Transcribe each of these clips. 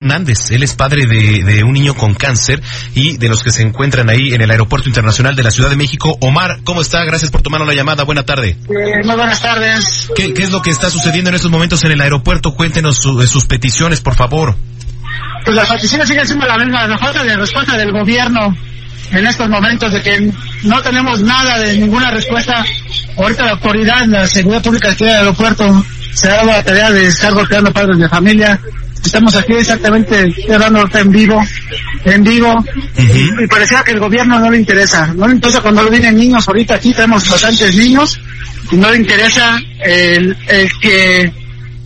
Hernández, él es padre de, de, un niño con cáncer y de los que se encuentran ahí en el Aeropuerto Internacional de la Ciudad de México. Omar, ¿cómo está? Gracias por tomar la llamada. Buena tarde. Eh, muy buenas tardes. ¿Qué, ¿Qué, es lo que está sucediendo en estos momentos en el aeropuerto? Cuéntenos su, sus peticiones, por favor. Pues las peticiones siguen siendo la misma, la falta de respuesta del gobierno en estos momentos de que no tenemos nada de ninguna respuesta. Ahorita la autoridad, la seguridad pública aquí del aeropuerto se ha dado la tarea de estar golpeando padres de familia. Estamos aquí exactamente hablando en vivo, en vivo, uh -huh. y, y, parecía que el gobierno no le interesa. No le interesa cuando vienen niños, ahorita aquí tenemos bastantes niños, y no le interesa el, el que,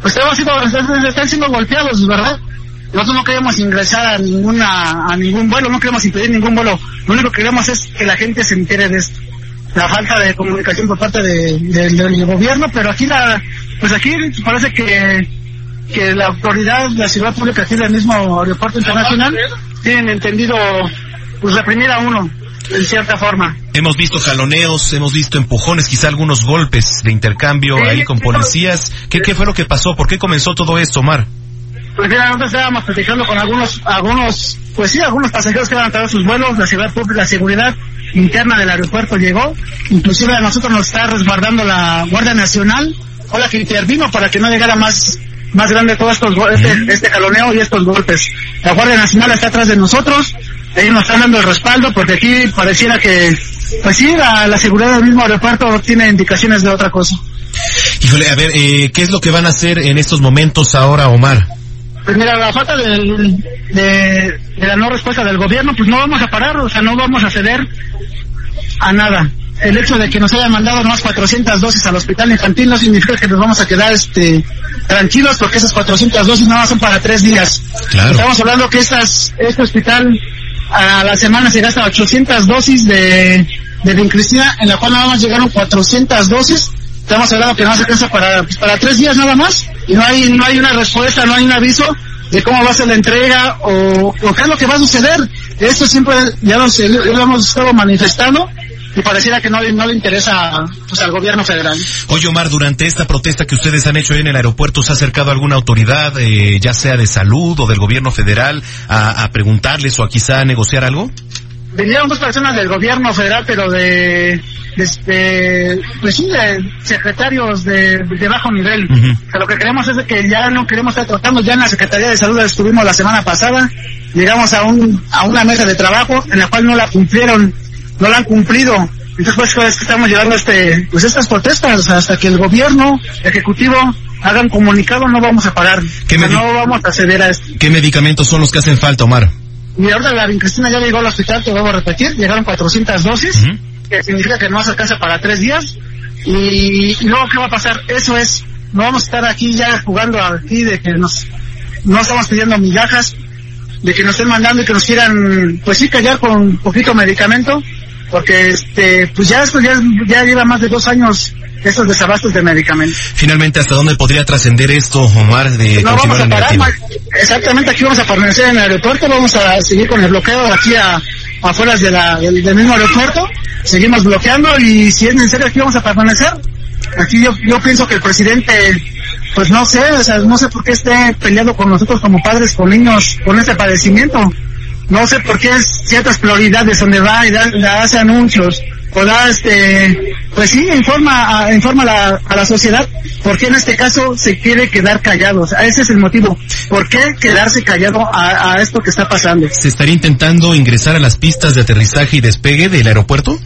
pues estamos siendo, están siendo golpeados, ¿verdad? Nosotros no queremos ingresar a ninguna, a ningún vuelo, no queremos impedir ningún vuelo. Lo único que queremos es que la gente se entere de esto. La falta de comunicación por parte de, de, del gobierno, pero aquí la, pues aquí parece que, que la autoridad, la ciudad pública aquí del mismo aeropuerto internacional, tienen entendido, pues reprimir a uno, en cierta forma. Hemos visto jaloneos, hemos visto empujones, quizá algunos golpes de intercambio sí, ahí con policías. ¿Qué, ¿Qué fue lo que pasó? ¿Por qué comenzó todo esto, Omar? Pues mira, nosotros estábamos platicando con algunos, algunos, pues sí, algunos pasajeros que habían traído sus vuelos, la seguridad pública, la seguridad interna del aeropuerto llegó, inclusive a nosotros nos está resguardando la Guardia Nacional, o la que intervino para que no llegara más, más grande todo estos, este, este jaloneo y estos golpes. La Guardia Nacional está atrás de nosotros, ellos nos están dando el respaldo porque aquí pareciera que, pues sí, la, la seguridad del mismo aeropuerto tiene indicaciones de otra cosa. Híjole, a ver, eh, ¿qué es lo que van a hacer en estos momentos ahora, Omar? Pues mira, la falta de, de, de, la no respuesta del gobierno, pues no vamos a parar, o sea, no vamos a ceder a nada. El hecho de que nos hayan mandado más 400 dosis al hospital infantil no significa que nos vamos a quedar este tranquilos porque esas 400 dosis nada más son para tres días. Claro. Estamos hablando que estas, este hospital a la semana se gasta 800 dosis de, de vincristina, en la cual nada más llegaron 400 dosis estamos hablando que no se alcanza para, pues, para tres días nada más y no hay, no hay una respuesta, no hay un aviso de cómo va a ser la entrega o, o qué es lo que va a suceder. Esto siempre ya lo, ya lo hemos estado manifestando y pareciera que no, no le interesa pues, al gobierno federal. Oye Omar, durante esta protesta que ustedes han hecho en el aeropuerto, ¿se ha acercado alguna autoridad, eh, ya sea de salud o del gobierno federal, a, a preguntarles o a quizá a negociar algo? Vinieron dos personas del gobierno federal, pero de, de pues sí, de secretarios de, de bajo nivel. Uh -huh. o sea, lo que queremos es que ya no queremos estar tratando, ya en la Secretaría de Salud estuvimos la semana pasada, llegamos a un a una mesa de trabajo en la cual no la cumplieron, no la han cumplido. Entonces pues es que estamos llevando este, pues estas protestas hasta que el gobierno ejecutivo hagan comunicado no vamos a parar. ¿Qué o sea, no vamos a ceder a esto. ¿Qué medicamentos son los que hacen falta, Omar? Y ahora la Vincristina ya llegó al hospital, te vuelvo a repetir, llegaron 400 dosis, uh -huh. que significa que no se alcanza para tres días. Y, y, luego, ¿qué va a pasar? Eso es, no vamos a estar aquí ya jugando aquí de que nos, no estamos pidiendo migajas, de que nos estén mandando y que nos quieran, pues sí, callar con poquito medicamento, porque este, pues ya esto ya, ya lleva más de dos años esos desabastos de medicamentos. Finalmente, ¿hasta dónde podría trascender esto, Omar? De no vamos a parar, exactamente aquí vamos a permanecer en el aeropuerto, vamos a seguir con el bloqueo aquí a, afuera de la, del, del, mismo aeropuerto, seguimos bloqueando y si es necesario aquí vamos a permanecer. Aquí yo, yo pienso que el presidente, pues no sé, o sea, no sé por qué esté peleando con nosotros como padres, con niños, con este padecimiento. No sé por qué ciertas prioridades donde va y da, da hace anuncios o da este pues sí informa a, informa a la, a la sociedad por qué en este caso se quiere quedar callados ese es el motivo. Por qué quedarse callado a, a esto que está pasando se estaría intentando ingresar a las pistas de aterrizaje y despegue del aeropuerto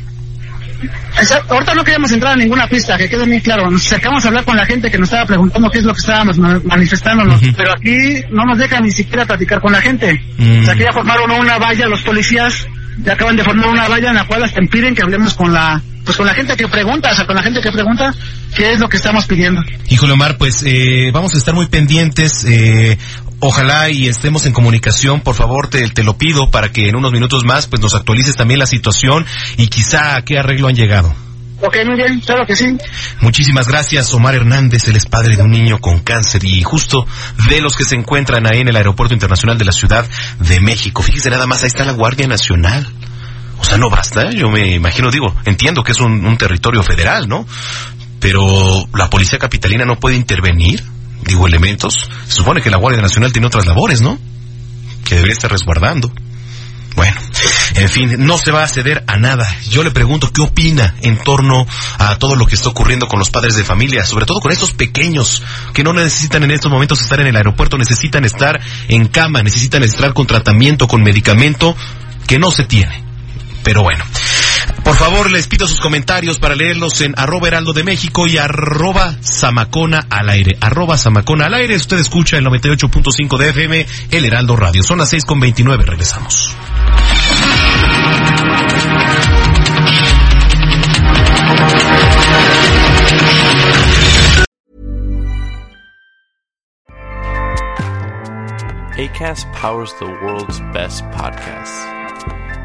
Exacto. Ahorita no queríamos entrar a ninguna pista, que quede bien claro. Nos acercamos a hablar con la gente que nos estaba preguntando qué es lo que estábamos manifestándonos, uh -huh. pero aquí no nos dejan ni siquiera platicar con la gente. Uh -huh. O sea, que ya formaron una valla los policías, ya acaban de formar una valla en la cual hasta impiden que hablemos con la pues con la gente que pregunta, o sea, con la gente que pregunta qué es lo que estamos pidiendo. Híjole Omar, pues eh, vamos a estar muy pendientes. Eh, ojalá y estemos en comunicación, por favor, te, te lo pido para que en unos minutos más pues nos actualices también la situación y quizá a qué arreglo han llegado. Ok, muy bien, claro que sí. Muchísimas gracias, Omar Hernández. Él es padre de un niño con cáncer y justo de los que se encuentran ahí en el Aeropuerto Internacional de la Ciudad de México. Fíjese nada más, ahí está la Guardia Nacional. O sea, no basta, yo me imagino, digo, entiendo que es un, territorio federal, ¿no? Pero la Policía Capitalina no puede intervenir, digo, elementos. Se supone que la Guardia Nacional tiene otras labores, ¿no? Que debería estar resguardando. Bueno, en fin, no se va a ceder a nada. Yo le pregunto qué opina en torno a todo lo que está ocurriendo con los padres de familia, sobre todo con estos pequeños que no necesitan en estos momentos estar en el aeropuerto, necesitan estar en cama, necesitan estar con tratamiento, con medicamento que no se tiene. Pero bueno. Por favor, les pido sus comentarios para leerlos en arroba heraldo de México y arroba zamacona al aire. Arroba zamacona al aire. Usted escucha el 98.5 de FM, el Heraldo Radio. Son las 6.29. Regresamos. ACAST powers the world's best podcasts.